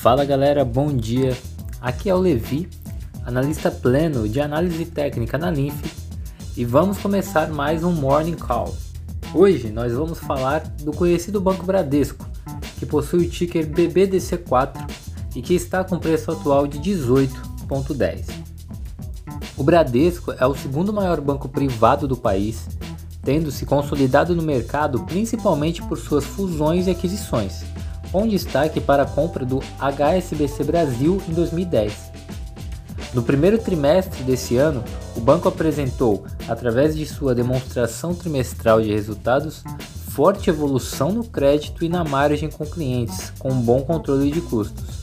Fala galera, bom dia. Aqui é o Levi, analista pleno de análise técnica na Linf, e vamos começar mais um Morning Call. Hoje nós vamos falar do conhecido Banco Bradesco, que possui o ticker BBDC4 e que está com preço atual de 18,10. O Bradesco é o segundo maior banco privado do país, tendo se consolidado no mercado principalmente por suas fusões e aquisições com destaque para a compra do HSBC Brasil em 2010. No primeiro trimestre desse ano, o banco apresentou, através de sua demonstração trimestral de resultados, forte evolução no crédito e na margem com clientes, com um bom controle de custos.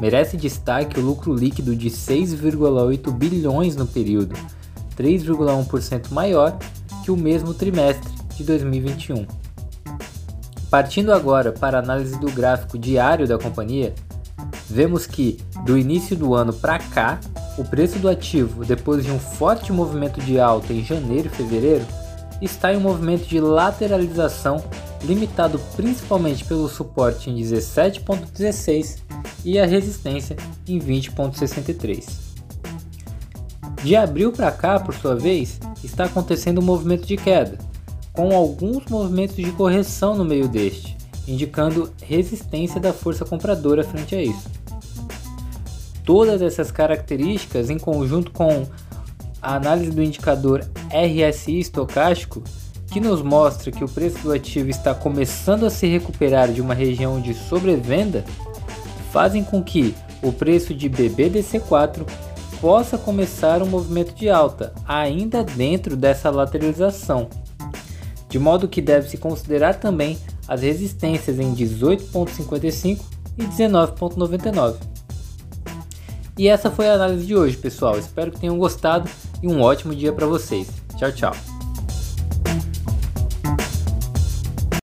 Merece destaque o lucro líquido de 6,8 bilhões no período, 3,1% maior que o mesmo trimestre de 2021. Partindo agora para a análise do gráfico diário da companhia, vemos que do início do ano para cá, o preço do ativo, depois de um forte movimento de alta em janeiro e fevereiro, está em um movimento de lateralização limitado principalmente pelo suporte em 17.16 e a resistência em 20.63. De abril para cá, por sua vez, está acontecendo um movimento de queda, com alguns movimentos de correção no meio deste, indicando resistência da força compradora frente a isso. Todas essas características, em conjunto com a análise do indicador RSI estocástico, que nos mostra que o preço do ativo está começando a se recuperar de uma região de sobrevenda, fazem com que o preço de BBDC4 possa começar um movimento de alta, ainda dentro dessa lateralização de modo que deve-se considerar também as resistências em 18.55 e 19.99. E essa foi a análise de hoje, pessoal. Espero que tenham gostado e um ótimo dia para vocês. Tchau, tchau.